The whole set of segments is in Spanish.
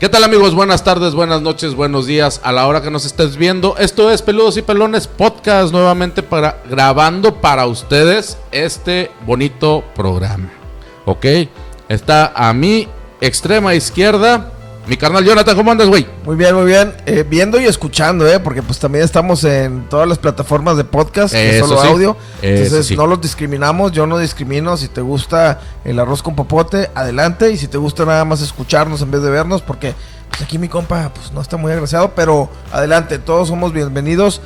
¿Qué tal amigos? Buenas tardes, buenas noches, buenos días a la hora que nos estés viendo. Esto es Peludos y Pelones Podcast nuevamente para grabando para ustedes este bonito programa. ¿Ok? Está a mi extrema izquierda mi carnal Jonathan, ¿cómo andas, güey? Muy bien, muy bien. Eh, viendo y escuchando, ¿eh? Porque pues también estamos en todas las plataformas de podcast, que solo audio. Entonces no los discriminamos, yo no discrimino. Si te gusta el arroz con popote, adelante. Y si te gusta nada más escucharnos en vez de vernos, porque pues, aquí mi compa pues no está muy agraciado, pero adelante, todos somos bienvenidos.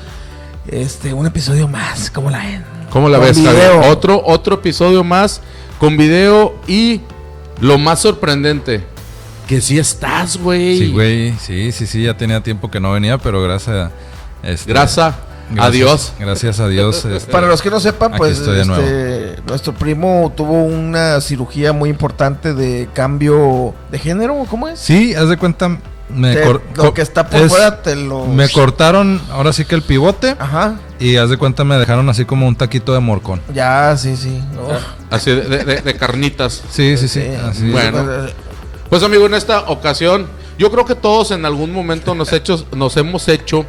Este, un episodio más, ¿cómo la ven? ¿Cómo la ves, Otro, otro episodio más con video y lo más sorprendente que sí estás, güey. Sí, güey. Sí, sí, sí. Ya tenía tiempo que no venía, pero gracias. Este, gracias. a Dios. Gracias a Dios. Este, Para los que no sepan, pues este, nuestro primo tuvo una cirugía muy importante de cambio de género, ¿cómo es? Sí, haz de cuenta. Me lo que está por fuera te lo. Me cortaron ahora sí que el pivote. Ajá. Y haz de cuenta me dejaron así como un taquito de morcón. Ya, sí, sí. Así de, carnitas. Sí, sí, sí. Así. Bueno. Pues amigo, en esta ocasión, yo creo que todos en algún momento nos, nos hemos hecho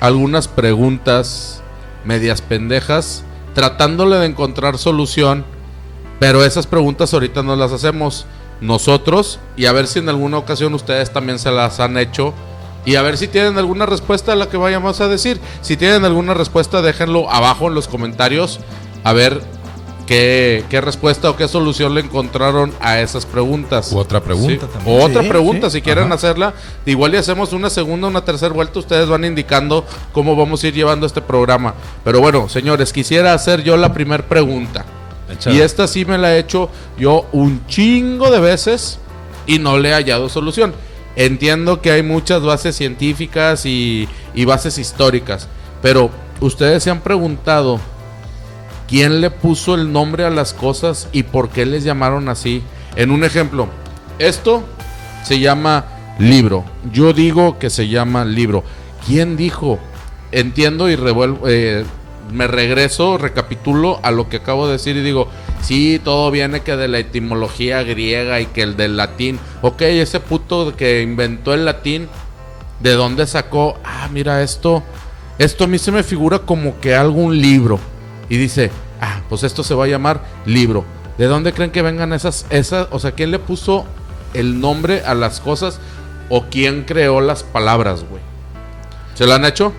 algunas preguntas medias pendejas, tratándole de encontrar solución, pero esas preguntas ahorita no las hacemos nosotros y a ver si en alguna ocasión ustedes también se las han hecho y a ver si tienen alguna respuesta a la que vayamos a decir. Si tienen alguna respuesta, déjenlo abajo en los comentarios. A ver ¿Qué, respuesta o qué solución le encontraron a esas preguntas? U otra pregunta también. O otra pregunta, si quieren hacerla. Igual y hacemos una segunda, una tercera vuelta. Ustedes van indicando cómo vamos a ir llevando este programa. Pero bueno, señores, quisiera hacer yo la primera pregunta. Y esta sí me la he hecho yo un chingo de veces y no le he hallado solución. Entiendo que hay muchas bases científicas y, y bases históricas. Pero ustedes se han preguntado quién le puso el nombre a las cosas y por qué les llamaron así. En un ejemplo, esto se llama libro. Yo digo que se llama libro. ¿Quién dijo? Entiendo y revuelvo, eh, me regreso, recapitulo a lo que acabo de decir y digo, sí, todo viene que de la etimología griega y que el del latín. Ok, ese puto que inventó el latín, ¿de dónde sacó? Ah, mira esto. Esto a mí se me figura como que algún libro y dice, ah, pues esto se va a llamar libro. ¿De dónde creen que vengan esas, esas, o sea, quién le puso el nombre a las cosas o quién creó las palabras, güey? ¿Se lo han hecho?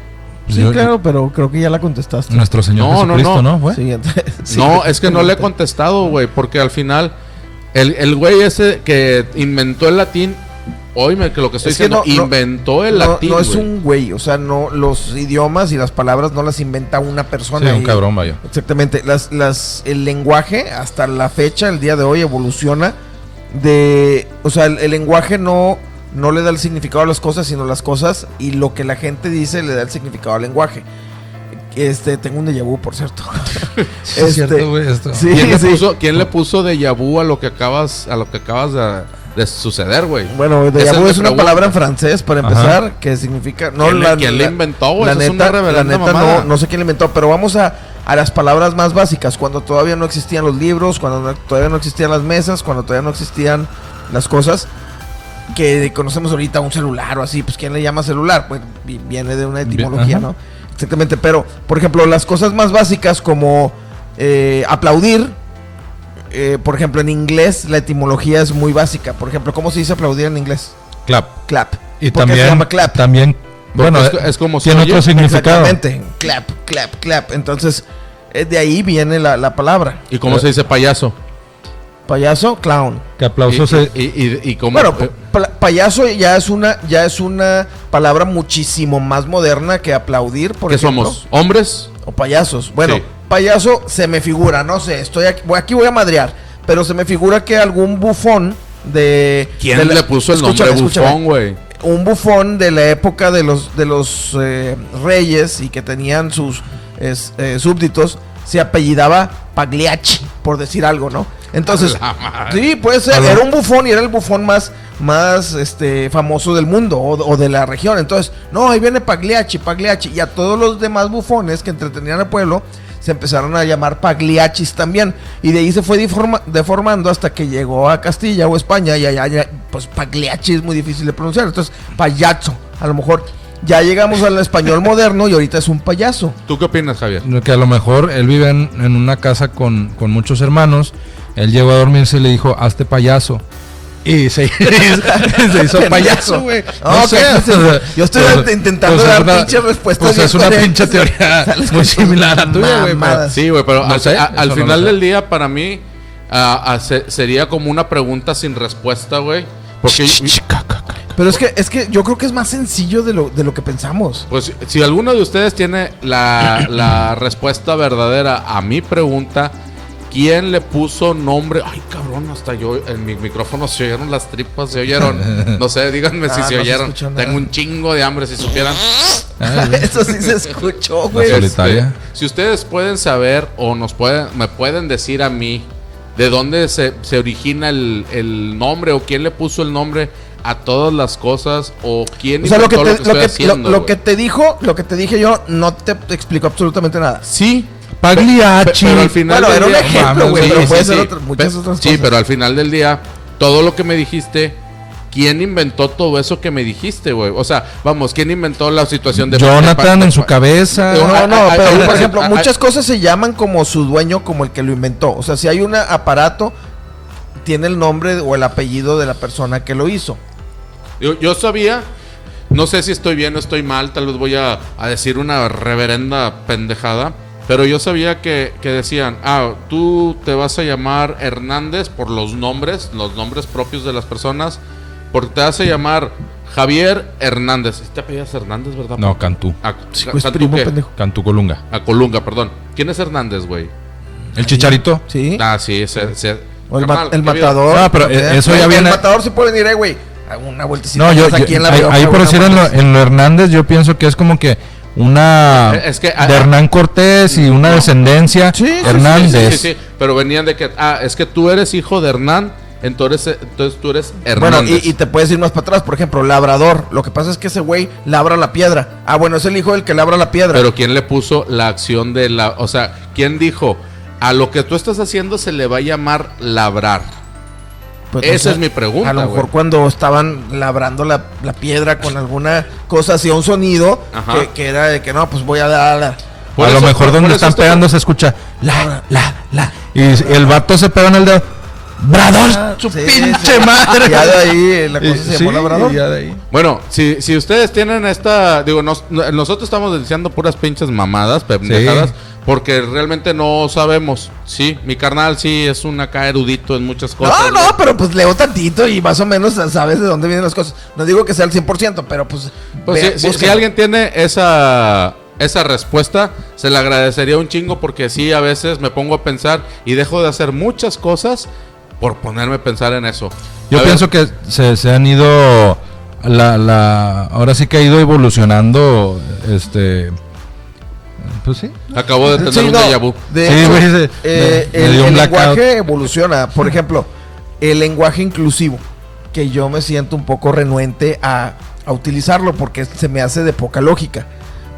Sí, claro, pero creo que ya la contestaste. Nuestro Señor no, Jesucristo, ¿no? ¿no? no, es que no le he contestado, güey, porque al final el, el güey ese que inventó el latín Oíme que lo que estoy diciendo, inventó el latín. No es un güey, o sea, no los idiomas y las palabras no las inventa una persona. Sí, un cabrón, vaya. Exactamente. Las, las, el lenguaje, hasta la fecha, el día de hoy, evoluciona de. O sea, el, lenguaje no, no le da el significado a las cosas, sino las cosas y lo que la gente dice le da el significado al lenguaje. Este, tengo un déjà vu, por cierto. es cierto, este, güey, esto. ¿Quién, le puso, ¿Quién le puso déjà vu a lo que acabas, a lo que acabas de de suceder, güey. Bueno, de vu es una palabra en francés para empezar que significa no ¿Quién, la, ¿quién le inventó, güey? La neta, la neta no, no sé quién le inventó, pero vamos a, a las palabras más básicas, cuando todavía no existían los libros, cuando todavía no existían las mesas, cuando todavía no existían las cosas que conocemos ahorita un celular o así, pues quién le llama celular, pues viene de una etimología, ¿no? Exactamente, pero por ejemplo, las cosas más básicas como eh, aplaudir eh, por ejemplo, en inglés la etimología es muy básica. Por ejemplo, ¿cómo se dice aplaudir en inglés? Clap. Clap. Y también, se llama clap? También, bueno, es, como tiene otro significado. Exactamente. Clap, clap, clap. Entonces, eh, de ahí viene la, palabra. ¿Y cómo se dice payaso? Payaso, clown. Que aplauso se... Y, y, Bueno, payaso ya es una ya es una palabra muchísimo más moderna que aplaudir, por ¿Qué somos? ¿Hombres? O payasos. Bueno, payaso se me figura, no sé, estoy aquí, aquí voy a madrear, pero se me figura que algún bufón de... ¿Quién le puso el nombre bufón, güey? Un bufón de la época de los, de los eh, reyes y que tenían sus eh, súbditos, se apellidaba Pagliacci, por decir algo, ¿no? Entonces, sí, puede ser, era un bufón y era el bufón más, más este, famoso del mundo o, o, de la región. Entonces, no, ahí viene Pagliacci, Pagliacci. Y a todos los demás bufones que entretenían al pueblo, se empezaron a llamar pagliachis también. Y de ahí se fue deformando hasta que llegó a Castilla o España y allá, pues pagliachi es muy difícil de pronunciar. Entonces, payaso, a lo mejor ya llegamos al español moderno y ahorita es un payaso. ¿Tú qué opinas, Javier? Que a lo mejor él vive en, una casa con, con, muchos hermanos. Él llegó a dormirse y le dijo, hazte payaso. Y se, hizo payaso, güey. No, sé, yo estoy intentando pues dar pinche respuestas. Pues es una pinche teoría muy similar a tuya, güey. Sí, güey, pero al, final del día, para mí, sería como una pregunta sin respuesta, güey. Porque pero es que, es que yo creo que es más sencillo de lo, de lo que pensamos. Pues si alguno de ustedes tiene la, la respuesta verdadera a mi pregunta, ¿quién le puso nombre? Ay, cabrón, hasta yo en mi micrófono se oyeron las tripas, se oyeron. No sé, díganme si ah, se oyeron. Tengo un chingo de hambre, si supieran. Eso sí se escuchó, güey. Este, si ustedes pueden saber o nos pueden, me pueden decir a mí de dónde se, se origina el, el nombre o quién le puso el nombre a todas las cosas o quién o sea, lo que, te, lo, que, lo, que te dijo, lo que te dije yo no te explicó absolutamente nada. Sí, Pagliacci. Pero, al final bueno, era un ejemplo, güey, pero puede ser muchas otras cosas. Sí, pero al final del día todo lo que me dijiste ¿Quién inventó todo eso que me dijiste, güey? O sea, vamos, ¿quién inventó la situación de... Jonathan en su cabeza. No, no, pero por ejemplo, muchas cosas se llaman como su dueño, como el que lo inventó. O sea, si hay un aparato, tiene el nombre o el apellido de la persona que lo hizo. Yo, sabía, no sé si estoy bien o estoy mal, tal vez voy a, decir una reverenda pendejada, pero yo sabía que, decían, ah, tú te vas a llamar Hernández por los nombres, los nombres propios de las personas, porque te vas a llamar Javier Hernández. ¿Te apellidas Hernández, verdad? No, Cantú. Ah, pues ¿Cantú Cantú Colunga. A ah, Colunga, perdón. ¿Quién es Hernández, güey? ¿El Chicharito? Sí. Ah, sí, ese... o el, el matador. No, pero eso ya viene... El matador se puede venir, eh, güey una vueltecita. No, yo, aquí en la ahí, por decir en lo, Hernández, yo pienso que es como que una es que, de ah, Hernán Cortés y una descendencia Hernández. Sí, sí, pero venían de que, ah, es que tú eres hijo de Hernán, entonces, entonces tú eres Hernández. Bueno, y, te puedes ir más para atrás, por ejemplo, labrador. Lo que pasa es que ese güey labra la piedra. Ah, bueno, es el hijo del que labra la piedra. Pero ¿quién le puso la acción de la, o sea, quién dijo, a lo que tú estás haciendo se le va a llamar labrar? Pues, Esa es mi pregunta. A lo mejor cuando estaban labrando la, piedra con alguna cosa, hacía un sonido que, era de que no, pues voy a dar. a lo mejor donde están pegando se escucha la, la, la. Y el vato se pega en el dedo. ¡Brador! Ah, su pinche madre. Ya de ahí la cosa se llamó labrador. Bueno, si, si ustedes tienen esta. Digo, nosotros estamos diciendo puras pinches mamadas, pendejadas. Porque realmente no sabemos. Sí, mi carnal sí es un acá erudito en muchas cosas. No, no, pero pues leo tantito y más o menos sabes de dónde vienen las cosas. No digo que sea el 100%, pero pues... pues si, alguien tiene esa, esa respuesta, se le agradecería un chingo porque sí, a veces me pongo a pensar y dejo de hacer muchas cosas por ponerme a pensar en eso. Yo pienso que se, se han ido... La, la, ahora sí que ha ido evolucionando este pues sí. Acabo de tener un déjà vu. Eh, el, lenguaje evoluciona. Por ejemplo, el lenguaje inclusivo, que yo me siento un poco renuente a, utilizarlo porque se me hace de poca lógica.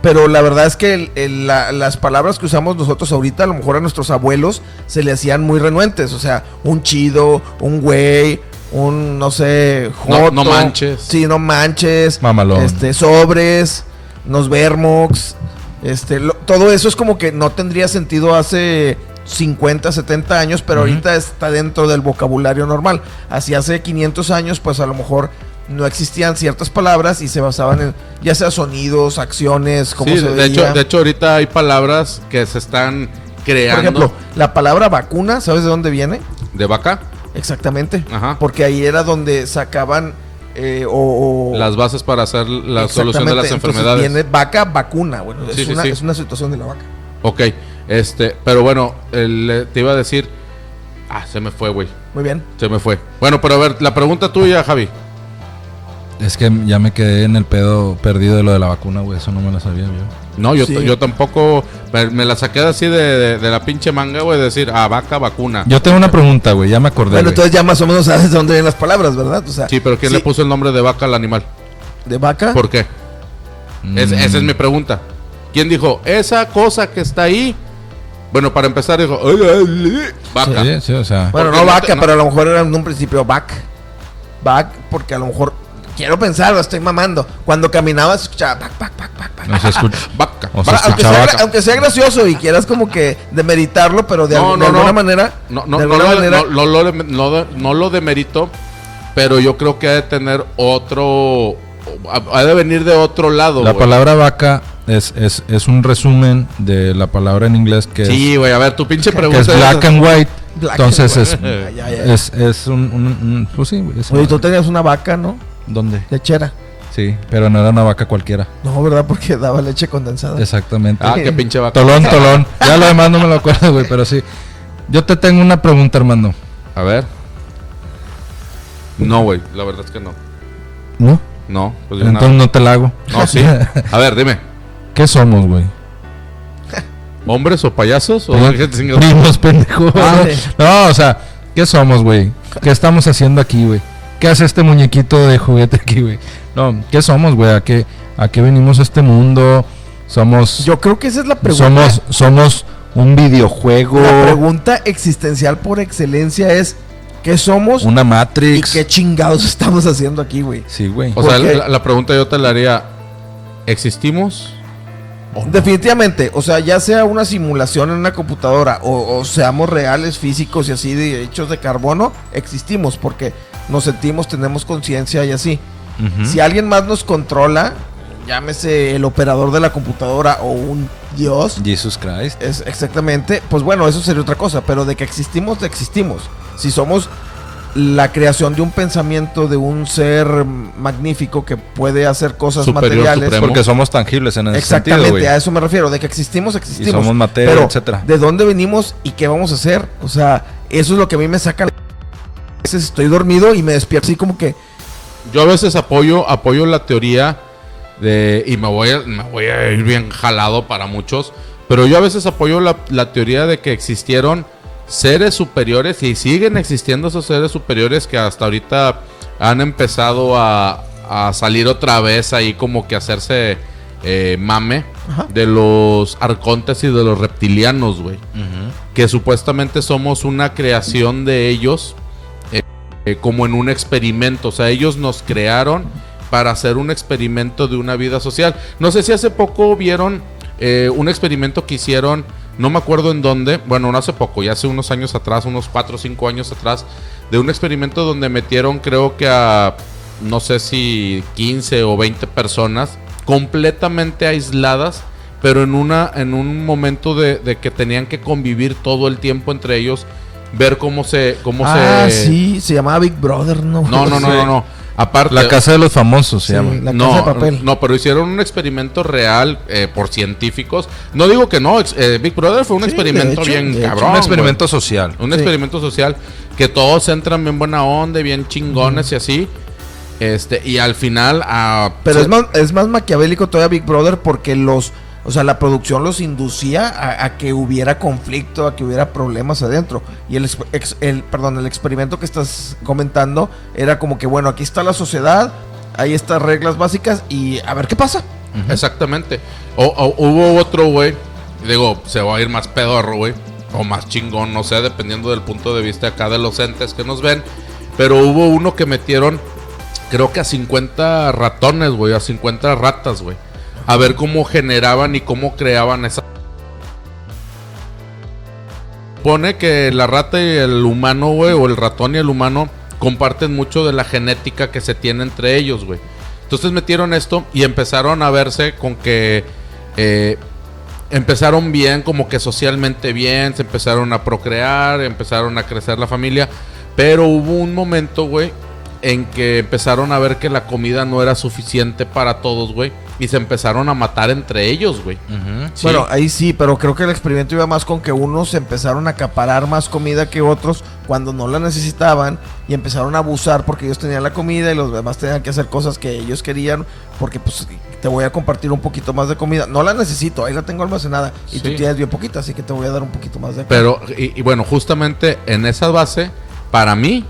Pero la verdad es que las palabras que usamos nosotros ahorita, a lo mejor a nuestros abuelos se le hacían muy renuentes. O sea, un chido, un güey, un, no sé, joto, no, manches. Sí, no manches. Mamalón. Este, sobres, nos vermox. Este, todo eso es como que no tendría sentido hace 50, 70 años, pero ahorita está dentro del vocabulario normal. Así hace 500 años, pues a lo mejor no existían ciertas palabras y se basaban en ya sea sonidos, acciones, como se de hecho, de hecho ahorita hay palabras que se están creando. Por ejemplo, la palabra vacuna, ¿sabes de dónde viene? De vaca. Exactamente. Porque ahí era donde sacaban eh, o, las bases para hacer la solución de las enfermedades. Viene vaca, vacuna. Bueno, es, una, es, una, situación de la vaca. Ok, este, pero bueno, te iba a decir. Ah, se me fue, güey. Muy bien. Se me fue. Bueno, pero a ver, la pregunta tuya, Javi. Es que ya me quedé en el pedo perdido de lo de la vacuna, güey. Eso no me lo sabía yo. No, yo, yo tampoco. Me, la saqué así de, la pinche manga, güey. De decir, ah, vaca, vacuna. Yo tengo una pregunta, güey. Ya me acordé. Bueno, entonces ya más o menos sabes de dónde vienen las palabras, ¿verdad? O sea, sí, pero ¿quién le puso el nombre de vaca al animal? ¿De vaca? ¿Por qué? esa es mi pregunta. ¿Quién dijo, esa cosa que está ahí Bueno, para empezar dijo, vaca. Sí, sí, o sea. Bueno, no vaca, pero a lo mejor era en un principio back. Back, porque a lo mejor quiero pensar, lo estoy mamando. Cuando caminabas, escuchaba back, back, back, back. No se escucha. Vaca. aunque, sea, aunque, sea, gracioso y quieras como que demeritarlo, pero de, no, no, alguna manera. No, no, no, manera, no, lo, no, lo demerito, pero yo creo que ha de tener otro. Ha de venir de otro lado. La palabra vaca es, es, es, un resumen de la palabra en inglés que sí, güey, a ver, tu pinche pregunta. Que es black and white. Entonces es, es, es, un, un, Pues sí, Oye, tú tenías una vaca, ¿no? ¿Dónde? Lechera. Sí, pero no era una vaca cualquiera. No, ¿verdad? Porque daba leche condensada. Exactamente. Ah, qué pinche vaca. Tolón, tolón. Ya lo demás no me lo acuerdo, güey, pero sí. Yo te tengo una pregunta, Armando. A ver. No, güey, la verdad es que no. ¿No? No, pues Entonces no te la hago. No, sí. A ver, dime. ¿Qué somos, güey? ¿Hombres o payasos? ¿O primos pendejos? Ah, no, o sea, ¿qué somos, güey? ¿Qué estamos haciendo aquí, güey? ¿Qué hace este muñequito de juguete aquí, güey? No, ¿qué somos, güey? ¿A qué, ¿A qué venimos a este mundo? Somos. Yo creo que esa es la pregunta. Somos, somos un videojuego. La pregunta existencial por excelencia es. ¿Qué somos? Una Matrix. ¿Y qué chingados estamos haciendo aquí, güey? Sí, güey. O sea, la, pregunta yo te la haría. ¿Existimos? Definitivamente, o sea, ya sea una simulación en una computadora o, o, seamos reales, físicos y así de hechos de carbono, existimos porque nos sentimos, tenemos conciencia y así. Si alguien más nos controla, llámese el operador de la computadora o un Dios. Jesus Christ. Es exactamente, pues bueno, eso sería otra cosa, pero de que existimos, existimos. Si somos la creación de un pensamiento de un ser magnífico que puede hacer cosas materiales. Porque somos tangibles en ese Exactamente, a eso me refiero, de que existimos, existimos. somos materia, etcétera. ¿De dónde venimos y qué vamos a hacer? O sea, eso es lo que a mí me saca veces estoy dormido y me despierto así como que... Yo a veces apoyo, apoyo la teoría de... Y me voy, a, me voy a ir bien jalado para muchos. Pero yo a veces apoyo la, la teoría de que existieron seres superiores y siguen existiendo esos seres superiores que hasta ahorita han empezado a, a salir otra vez ahí como que hacerse eh, mame de los arcontes y de los reptilianos, güey. Que supuestamente somos una creación de ellos eh, como en un experimento. O sea, ellos nos crearon para hacer un experimento de una vida social. No sé si hace poco vieron eh, un experimento que hicieron, no me acuerdo en dónde, bueno, no hace poco, ya hace unos años atrás, unos 4 o 5 años atrás, de un experimento donde metieron creo que a, no sé si 15 o 20 personas completamente aisladas pero en una en un momento de, de, que tenían que convivir todo el tiempo entre ellos ver cómo se cómo ah, sí, se llamaba Big Brother, ¿no? No, no, no, no, Aparte, la casa de los famosos se llama. La no, casa de papel. No, pero hicieron un experimento real eh, por científicos. No digo que no, eh, Big Brother fue un experimento bien cabrón. Un experimento social. Un experimento social que todos entran bien buena onda, bien chingones y así. Este, y al final. Uh, pero es, más, es más maquiavélico todavía Big Brother porque los o sea, la producción los inducía a, que hubiera conflicto, a que hubiera problemas adentro. Y el, perdón, el experimento que estás comentando era como que, bueno, aquí está la sociedad, hay estas reglas básicas y a ver qué pasa. Exactamente. O, hubo otro, güey, digo, se va a ir más pedorro, güey, o más chingón, no sé, dependiendo del punto de vista acá de los entes que nos ven. Pero hubo uno que metieron, creo que a 50 ratones, güey, a 50 ratas, güey a ver cómo generaban y cómo creaban esa... Pone que la rata y el humano, güey, o el ratón y el humano comparten mucho de la genética que se tiene entre ellos, güey. Entonces metieron esto y empezaron a verse con que eh, empezaron bien, como que socialmente bien, se empezaron a procrear, empezaron a crecer la familia, pero hubo un momento, güey, en que empezaron a ver que la comida no era suficiente para todos, güey. Y se empezaron a matar entre ellos, güey. Bueno, ahí sí, pero creo que el experimento iba más con que unos empezaron a acaparar más comida que otros cuando no la necesitaban y empezaron a abusar porque ellos tenían la comida y los demás tenían que hacer cosas que ellos querían porque pues te voy a compartir un poquito más de comida. No la necesito, ahí la tengo almacenada y tú tienes bien poquita, así que te voy a dar un poquito más de Pero, y bueno, justamente en esa base, para mí,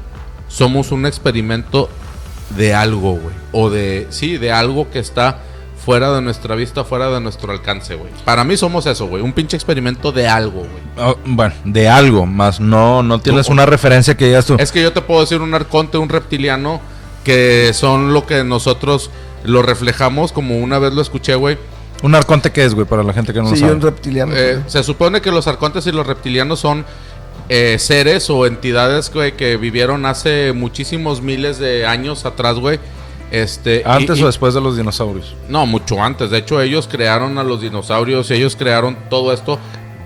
somos un experimento de algo, güey. O de, sí, de algo que está fuera de nuestra vista, fuera de nuestro alcance, güey. Para mí somos eso, güey. Un pinche experimento de algo, güey. Oh, bueno, de algo, más no, no tienes una referencia que digas tú. Es que yo te puedo decir un arconte, un reptiliano, que son lo que nosotros lo reflejamos, como una vez lo escuché, güey. ¿Un arconte qué es, güey, para la gente que no lo sabe? Sí, un reptiliano. Eh, se supone que los arcontes y los reptilianos son eh, seres o entidades, güey, que vivieron hace muchísimos miles de años atrás, güey. Este, ¿Antes o después de los dinosaurios? No, mucho antes. De hecho, ellos crearon a los dinosaurios y ellos crearon todo esto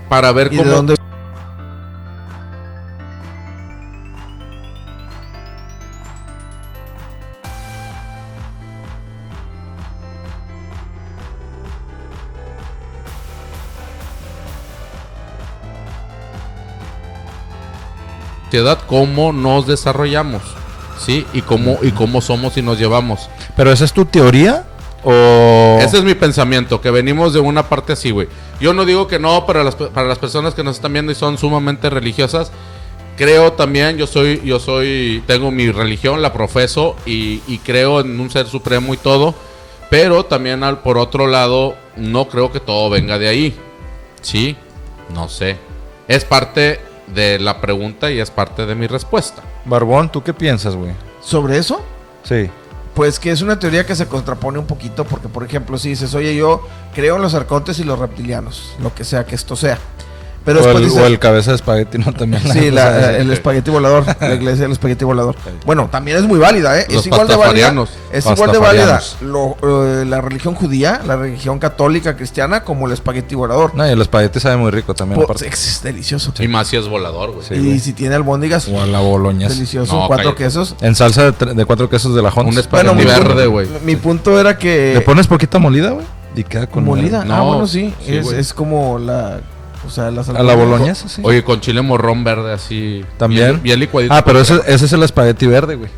para ver cómo... dónde cómo nos desarrollamos, ¿sí? Y cómo, y cómo somos y nos llevamos. ¿Pero esa es tu teoría? ¿O...? Ese es mi pensamiento, que venimos de una parte así, güey. Yo no digo que no para las, para las personas que nos están viendo y son sumamente religiosas. Creo también, yo soy, yo soy, tengo mi religión, la profeso y, y creo en un ser supremo y todo. Pero también al, por otro lado, no creo que todo venga de ahí. ¿Sí? No sé. Es parte de la pregunta y es parte de mi respuesta. Barbón, ¿tú qué piensas, güey? ¿Sobre eso? Sí. Pues que es una teoría que se contrapone un poquito, porque por ejemplo, si dices, oye, yo creo en los arcontes y los reptilianos, lo que sea que esto sea. Pero o, el, o el cabeza de espagueti, ¿no? También. Sí, el espagueti volador, la iglesia del espagueti volador. Bueno, también es muy válida, ¿eh? es igual de válida. Es igual de válida eh, la religión judía, la religión católica cristiana, como el espagueti volador. No, y el espagueti sabe muy rico también. es delicioso. Y más si es volador, güey. y si tiene albóndigas. O a la boloña. Delicioso, cuatro quesos. En salsa de, cuatro quesos de la Un espagueti verde, güey. Mi punto era que. ¿Le pones poquita molida, güey? Y queda con molida. No, ah, bueno, sí. es, es como la o sea, la A la boloñesa, sí. Oye, con chile morrón verde así. También. Bien, licuadito. Ah, pero ese, ese es el espagueti verde, güey.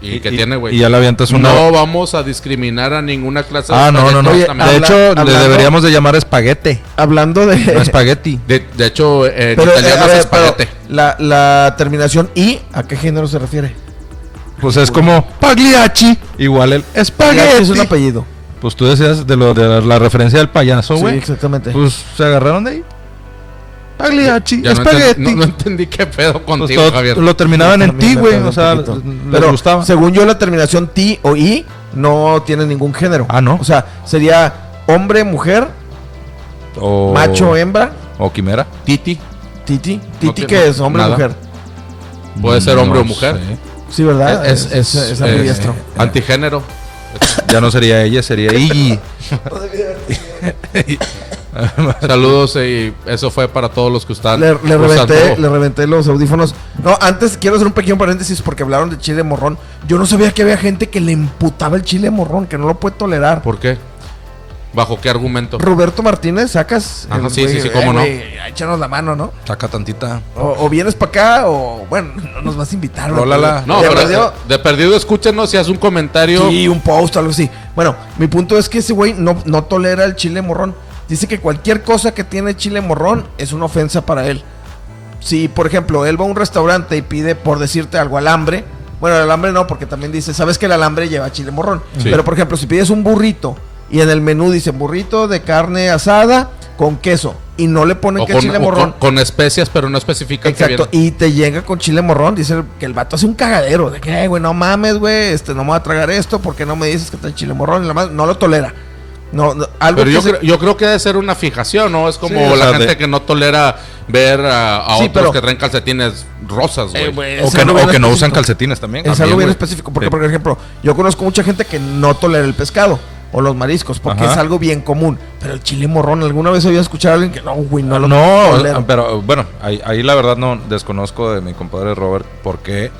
¿Y, qué tiene, güey? Y ya la avientas una... No vamos a discriminar a ninguna clase de Ah, no, no, no. de hecho, le deberíamos de llamar espaguete. Hablando de... No espagueti. De, de hecho, eh, en italiano es espaguete. La, la terminación I, ¿a qué género se refiere? Pues es como Pagliacci. Igual el espagueti. es un apellido. Pues tú decías de lo de la, referencia del payaso, güey. Sí, exactamente. Pues se agarraron de ahí. Pagliacci, ya espagueti. No, entendí qué pedo contigo, pues Javier. Lo terminaban en ti, güey. O sea, les gustaba. Según yo, la terminación ti o i no tiene ningún género. Ah, ¿no? O sea, sería hombre, mujer, o... macho, hembra. O quimera. Titi. Titi. Titi, ¿qué es? Hombre o mujer. Puede ser hombre o mujer. Sí, ¿verdad? Es, es, es, es antigénero. Ya no sería ella, sería Iggy. Saludos y eso fue para todos los que están. Le, reventé, le reventé los audífonos. No, antes quiero hacer un pequeño paréntesis porque hablaron de chile morrón. Yo no sabía que había gente que le imputaba el chile morrón, que no lo puede tolerar. ¿Por qué? ¿Bajo qué argumento? Roberto Martínez, sacas. Ajá, sí, sí, sí, cómo no. échanos la mano, ¿no? Saca tantita. O, vienes para acá o, bueno, no nos vas a invitar. No, no de, perdido, de perdido escúchenos si haces un comentario. Sí, un post, algo así. Bueno, mi punto es que ese güey no, no tolera el chile morrón. Dice que cualquier cosa que tiene chile morrón es una ofensa para él. Si, por ejemplo, él va a un restaurante y pide, por decirte algo, alambre. Bueno, el alambre no, porque también dice, sabes que el alambre lleva chile morrón. Pero, por ejemplo, si pides un burrito y en el menú dice burrito de carne asada con queso y no le ponen que chile morrón. Con, especias, pero no especifica Exacto, y te llega con chile morrón. Dice que el vato hace un cagadero. De que, güey, no mames, güey, este, no me voy a tragar esto porque no me dices que está el chile morrón. Y la más, no lo tolera. No, algo pero yo, creo, yo creo que debe ser una fijación, ¿no? Es como la gente que no tolera ver a, otros que traen calcetines rosas, güey. Eh, o, que no, o que no usan calcetines también. Es algo bien específico. Porque, por ejemplo, yo conozco mucha gente que no tolera el pescado o los mariscos, porque es algo bien común. Pero el chile morrón, ¿alguna vez había escuchado a alguien que no, güey, no lo No, pero bueno, ahí, ahí, la verdad no desconozco de mi compadre Robert por qué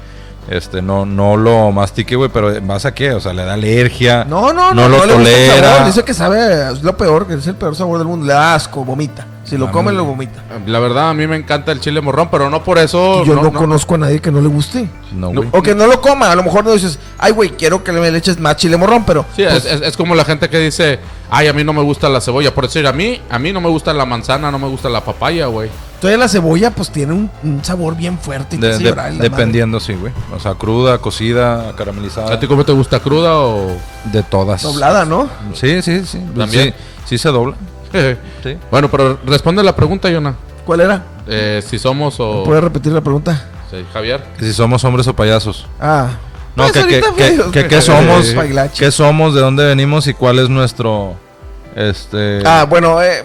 este no no lo mastique, güey, pero ¿vas a qué? O sea, le da alergia. No, no, no, no, lo tolera. Dice que sabe, es lo peor, que es el peor sabor del mundo, le da asco, vomita. Si lo come, lo vomita. La verdad, a mí me encanta el chile morrón, pero no por eso. Yo no, conozco a nadie que no le guste. No, O que no lo coma. A lo mejor no dices, ay, güey, quiero que le eches más chile morrón, pero. Sí, pues es, como la gente que dice, ay, a mí no me gusta la cebolla. Por decir, a mí, a mí no me gusta la manzana, no me gusta la papaya, güey. Todavía la cebolla, pues tiene un, sabor bien fuerte. Y de, dependiendo, sí, güey. O sea, cruda, cocida, caramelizada. ¿A ti cómo te gusta, cruda o...? De todas. Doblada, ¿no? Sí, sí, sí. También. Sí, se dobla. Sí. Bueno, pero responde la pregunta, Yona. ¿Cuál era? Eh, si somos o... ¿Puedes repetir la pregunta? Sí, Javier. si somos hombres o payasos. Ah. No, pues que, que, que, somos, qué somos, de dónde venimos y cuál es nuestro este. Ah, bueno, eh,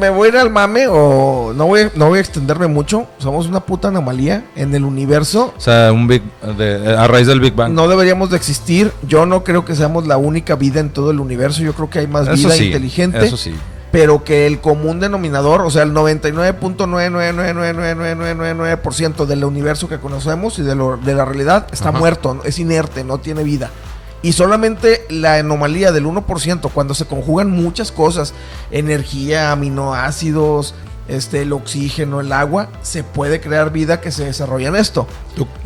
me, voy a ir al mame o no voy, no voy a extenderme mucho. Somos una puta anomalía en el universo. O sea, un big, a raíz del Big Bang. No deberíamos de existir. Yo no creo que seamos la única vida en todo el universo. Yo creo que hay más vida inteligente. Eso sí. Pero que el común denominador, o sea, el 99.9999999% del universo que conocemos y de, lo, de la realidad está muerto, es inerte, no tiene vida. Y solamente la anomalía del 1%, cuando se conjugan muchas cosas, energía, aminoácidos, este, el oxígeno, el agua, se puede crear vida que se desarrolla en esto.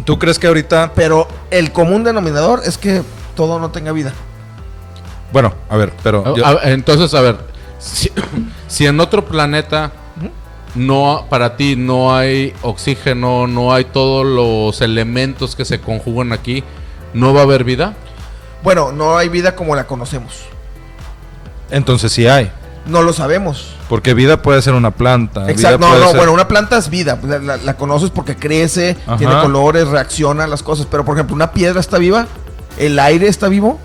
¿Tú, crees que ahorita... Pero el común denominador es que todo no tenga vida. Bueno, a ver, pero... entonces, a ver, si, en otro planeta no para ti no hay oxígeno, no hay todos los elementos que se conjugan aquí, ¿no va a haber vida? Bueno, no hay vida como la conocemos. Entonces sí hay. No lo sabemos. Porque vida puede ser una planta. Exacto, no, no, bueno, una planta es vida. La, conoces porque crece, tiene colores, reacciona a las cosas. Pero, por ejemplo, una piedra está viva, el aire está vivo.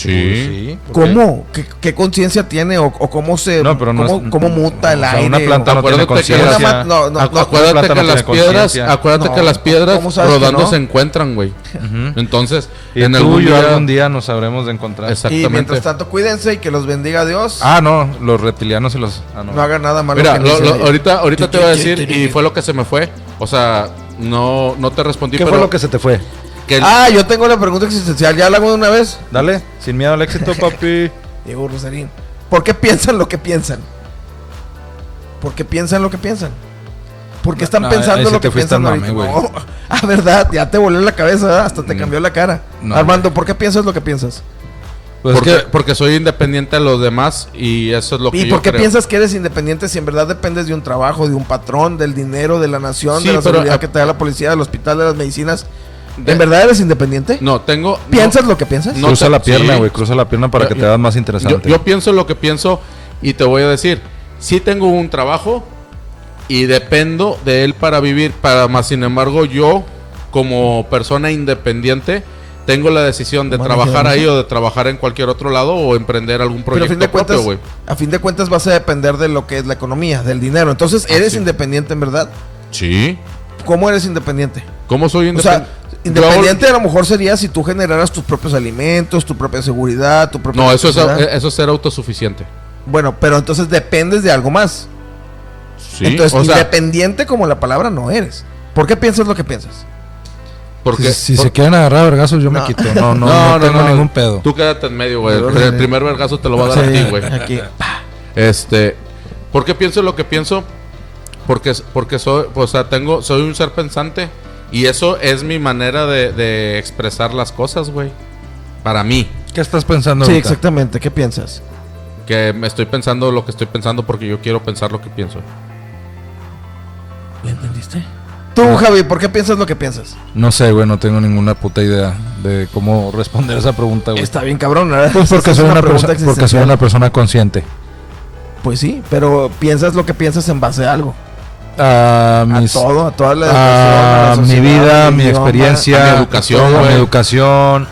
Sí. ¿Cómo? ¿Qué, conciencia tiene o, cómo se cómo, muta el aire? Una planta no tiene conciencia. No, no, acuérdate que las piedras, acuérdate que las piedras rodando se encuentran, güey. Entonces, y en algún día, algún día nos sabremos de encontrar. Exactamente. Y mientras tanto, cuídense y que los bendiga Dios. Ah, no, los reptilianos y los ah, no. hagan nada malo. Mira, ahorita ahorita te voy a decir y fue lo que se me fue. O sea, no no te respondí, ¿Qué fue lo que se te fue? Ah, yo tengo una pregunta existencial. ¿Ya la hago de una vez? Dale, sin miedo al éxito, papi. Diego Rosarín. ¿Por qué piensan lo que piensan? ¿Por qué piensan lo que piensan? ¿Por qué están pensando lo que piensan ahorita? No. Ah, verdad, ya te volvió la cabeza, hasta te mm. cambió la cara. Armando, ¿por qué piensas lo que piensas? Pues porque, porque soy independiente de los demás y eso es lo que ¿Y por qué piensas que eres independiente si en verdad dependes de un trabajo, de un patrón, del dinero, de la nación, de la seguridad que te da la policía, del hospital, de las medicinas? ¿En verdad eres independiente? No, tengo. ¿Piensas lo que piensas? cruza la pierna, güey. Cruza la pierna para que te hagas más interesante. Yo, pienso lo que pienso y te voy a decir. Sí tengo un trabajo y dependo de él para vivir. Para más, sin embargo, yo, como persona independiente, tengo la decisión de trabajar ahí o de trabajar en cualquier otro lado o emprender algún proyecto a fin de cuentas, A fin de cuentas vas a depender de lo que es la economía, del dinero. Entonces, ¿eres independiente en verdad? Sí. ¿Cómo eres independiente? ¿Cómo soy independiente? Independiente a lo mejor sería si tú generaras tus propios alimentos, tu propia seguridad, tu propia... No, eso es, eso es ser autosuficiente. Bueno, pero entonces dependes de algo más. Sí, entonces, independiente como la palabra no eres. ¿Por qué piensas lo que piensas? Porque si, se quieren agarrar vergazos, yo me quito. No, no, no, no tengo ningún pedo. Tú quédate en medio, güey. El primer vergazo te lo va a dar a ti, güey. Aquí. Este, ¿por qué pienso lo que pienso? Porque, porque soy, o sea, tengo, soy un ser pensante y eso es mi manera de, expresar las cosas, güey. Para mí. ¿Qué estás pensando? Sí, exactamente. ¿Qué piensas? Que me estoy pensando lo que estoy pensando porque yo quiero pensar lo que pienso. ¿Me entendiste? Tú, Javi, ¿por qué piensas lo que piensas? No sé, güey, no tengo ninguna puta idea de cómo responder esa pregunta, güey. Está bien cabrón, ¿verdad? Pues porque, soy una, porque soy una persona consciente. Pues sí, pero piensas lo que piensas en base a algo a, mis, todo, a toda la educación, mi vida, mi experiencia, mi educación, mi educación,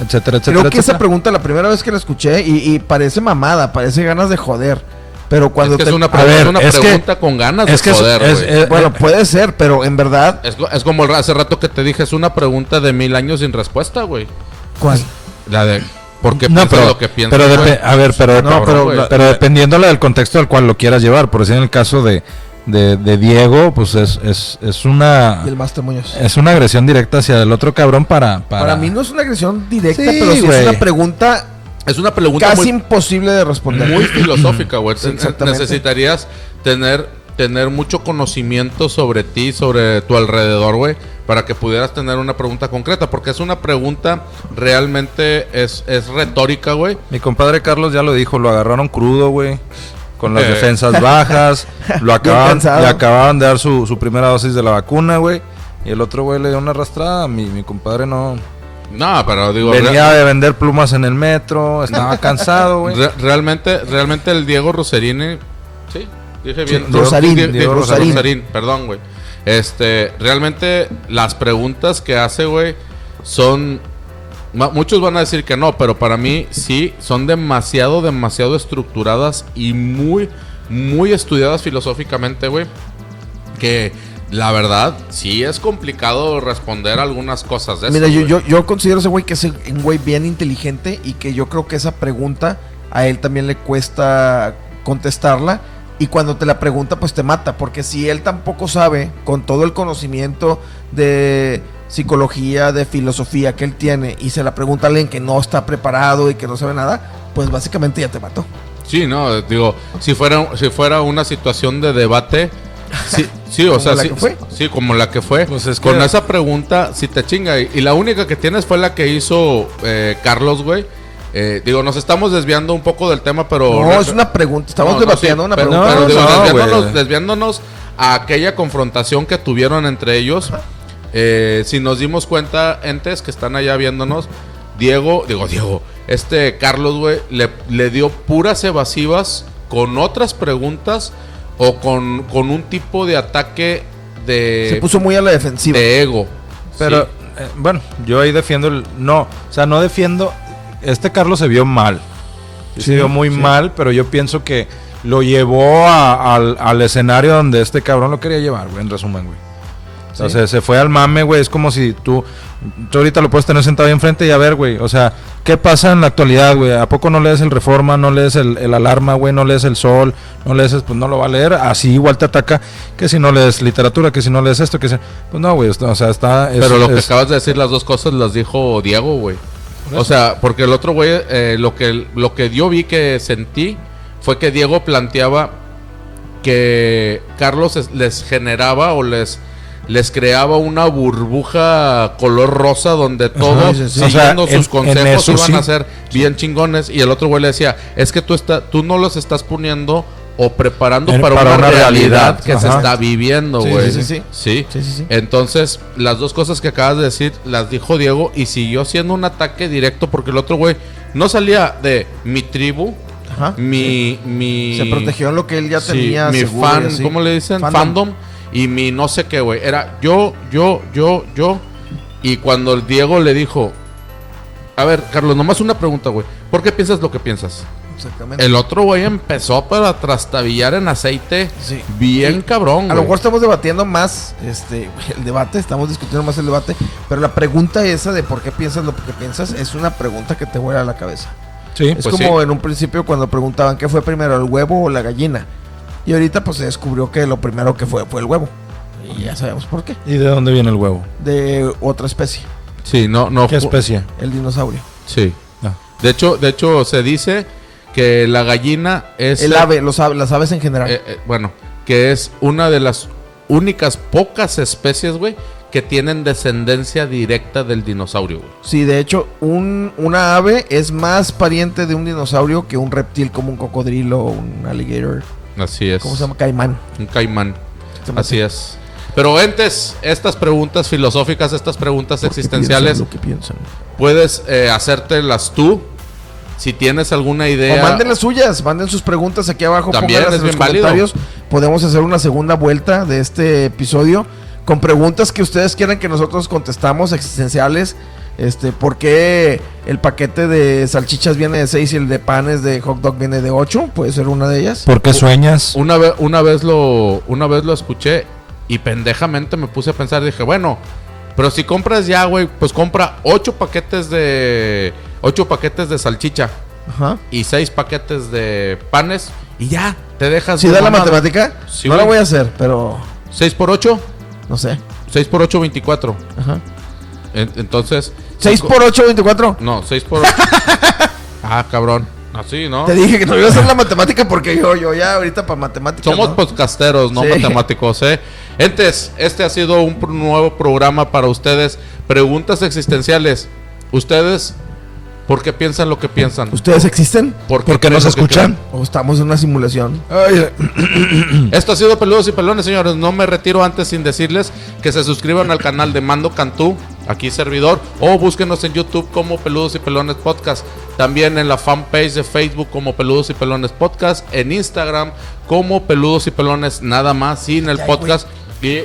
etcétera, etcétera. Creo que esa pregunta la primera vez que la escuché y, parece mamada, parece ganas de joder. Pero cuando es que es una, pregunta con ganas de joder. bueno, puede ser, pero en verdad. Es, como hace rato que te dije, es una pregunta de mil años sin respuesta, güey. ¿Cuál? La de. ¿Por qué no, pero, lo que piensas? Pero a ver, pero, no, pero, pero dependiendo del contexto al cual lo quieras llevar, por ejemplo, en el caso de, de, de Diego, pues es, es, es una. Es una agresión directa hacia el otro cabrón para. Para, mí no es una agresión directa, pero sí es una pregunta. Es una pregunta casi imposible de responder. Muy filosófica, güey. Necesitarías tener, tener mucho conocimiento sobre ti, sobre tu alrededor, güey, para que pudieras tener una pregunta concreta. Porque es una pregunta realmente es, es retórica, güey. Mi compadre Carlos ya lo dijo, lo agarraron crudo, güey. Con las defensas bajas, lo acaban, le acababan de dar su, su primera dosis de la vacuna, güey. Y el otro güey le dio una arrastrada. Mi, mi compadre no. No, pero digo. Venía de vender plumas en el metro, estaba cansado, güey. realmente, realmente el Diego Roserini. Sí, dije bien. Rosarín, Diego, Rosarín. Perdón, güey. Este, realmente las preguntas que hace, güey, son. Muchos van a decir que no, pero para mí sí, son demasiado, demasiado estructuradas y muy, muy estudiadas filosóficamente, güey. Que la verdad, sí es complicado responder algunas cosas de Mira, yo, yo, yo, considero ese güey que es un güey bien inteligente y que yo creo que esa pregunta a él también le cuesta contestarla. Y cuando te la pregunta, pues te mata. Porque si él tampoco sabe, con todo el conocimiento de psicología, de filosofía que él tiene, y se la pregunta a alguien que no está preparado y que no sabe nada, pues básicamente ya te mató. Sí, no, digo, si fuera, si fuera una situación de debate, Sí, sí o sea, sí, sí, como la que fue. Pues Con esa pregunta, si te chinga. Y, la única que tienes fue la que hizo eh, Carlos, güey. Eh, digo, nos estamos desviando un poco del tema, pero. No, es una pregunta. Estamos debatiendo una pregunta. Pero, desviándonos, desviándonos, a aquella confrontación que tuvieron entre ellos. Eh, si nos dimos cuenta, entes que están allá viéndonos, Diego, digo, Diego, este Carlos, güey, le, le dio puras evasivas con otras preguntas o con, con un tipo de ataque de... Se puso muy a la defensiva. De ego. Pero, eh, bueno, yo ahí defiendo el... No, o sea, no defiendo... Este Carlos se vio mal. se vio muy mal, pero yo pienso que lo llevó al, al, escenario donde este cabrón lo quería llevar, güey, en resumen, güey. O sea, se, fue al mame, güey. Es como si tú, tú ahorita lo puedes tener sentado ahí enfrente y a ver, güey. O sea, ¿qué pasa en la actualidad, güey? ¿A poco no lees el Reforma, no lees el, el Alarma, güey? ¿No lees el Sol? ¿No lees? Pues no lo va a leer. Así igual te ataca que si no lees literatura, que si no lees esto, que si... Pues no, güey. O sea, está... Pero lo que acabas de decir, las dos cosas las dijo Diego, güey. O sea, porque el otro güey, eh, lo, que, lo que yo vi que sentí fue que Diego planteaba que Carlos les generaba o les les creaba una burbuja color rosa donde todos siguiendo sus consejos iban a ser bien chingones y el otro güey le decía, es que tú está, tú no los estás poniendo o preparando para, una, realidad, que se está viviendo, güey. Sí sí. Sí. sí, Entonces, las dos cosas que acabas de decir las dijo Diego y siguió siendo un ataque directo porque el otro güey no salía de mi tribu, mi, mi... Se protegió en lo que él ya tenía. Mi fan, ¿cómo le dicen? Fandom y mi no sé qué, güey. Era yo, yo, yo, yo. Y cuando el Diego le dijo, a ver, Carlos, nomás una pregunta, güey. ¿Por qué piensas lo que piensas? Exactamente. El otro güey empezó para trastabillar en aceite bien cabrón. A lo mejor estamos debatiendo más este el debate, estamos discutiendo más el debate, pero la pregunta esa de por qué piensas lo que piensas es una pregunta que te vuela a la cabeza. Sí, es pues como en un principio cuando preguntaban qué fue primero, el huevo o la gallina. Y ahorita pues se descubrió que lo primero que fue fue el huevo. Y ya sabemos por qué. ¿Y de dónde viene el huevo? De otra especie. Sí, no, no. ¿Qué especie? El dinosaurio. Sí. Ah. De hecho, de hecho se dice que la gallina es el ave, los las aves en general. Eh, eh, bueno, que es una de las únicas pocas especies, güey, que tienen descendencia directa del dinosaurio. Güey. Sí, de hecho, un, una ave es más pariente de un dinosaurio que un reptil como un cocodrilo o un alligator. Así es. ¿Cómo se llama? Caimán. Un caimán. Así es. Pero entes, estas preguntas filosóficas, estas preguntas existenciales, lo que piensan. puedes eh, hacértelas tú. Si tienes alguna idea. O manden las suyas, manden sus preguntas aquí abajo. También es en los comentarios. Podemos hacer una segunda vuelta de este episodio con preguntas que ustedes quieran que nosotros contestamos, existenciales este, ¿Por qué el paquete de salchichas viene de 6 y el de panes de hot dog viene de 8? Puede ser una de ellas. ¿Por qué sueñas? Una, vez, una, vez lo, una vez lo escuché y pendejamente me puse a pensar. Dije, bueno, pero si compras ya, güey, pues compra 8 paquetes de. 8 paquetes de salchicha. Ajá. Y 6 paquetes de panes. Y ya, te dejas. ¿Si da la matemática? no la voy a hacer, pero. ¿6 por 8? No sé. 6 por 8, 24. Ajá. entonces, ¿6 por 8, 24? No, 6 por 8. ah, cabrón. Así, ¿no? Te dije que no iba a hacer la matemática porque yo, yo ya ahorita para matemáticas. Somos podcasteros, no matemáticos, ¿eh? Entes, este ha sido un nuevo programa para ustedes. Preguntas existenciales. Ustedes ¿Por qué piensan lo que piensan? ¿Ustedes existen? ¿Por qué nos escuchan? ¿O estamos en una simulación? Esto ha sido Peludos y Pelones, señores. No me retiro antes sin decirles que se suscriban al canal de Mando Cantú, aquí servidor, o búsquenos en YouTube como Peludos y Pelones Podcast. También en la fanpage de Facebook como Peludos y Pelones Podcast. En Instagram como Peludos y Pelones, nada más, sin el podcast. Y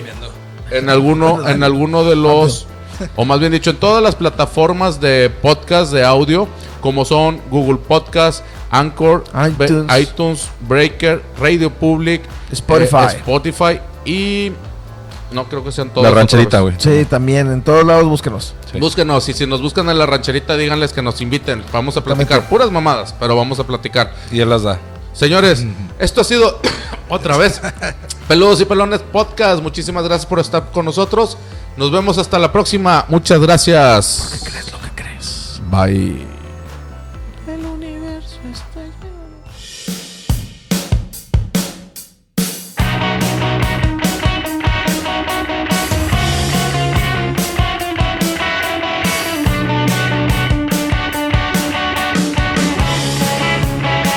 en alguno, en alguno de los o más bien dicho, en todas las plataformas de podcast de audio, como son Google Podcast, Anchor, iTunes, Breaker, Radio Public, Spotify. Eh, Spotify y no creo que sean todos. La rancherita, güey. Sí, también, en todos lados búsquenos. Búsquenos, y si nos buscan en la rancherita, díganles que nos inviten. Vamos a platicar. Puras mamadas, pero vamos a platicar. Y él las da. Señores, esto ha sido otra vez Peludos y Pelones Podcast. Muchísimas gracias por estar con nosotros. Nos vemos hasta la próxima. Muchas gracias. ¿Qué crees lo que crees? Bye.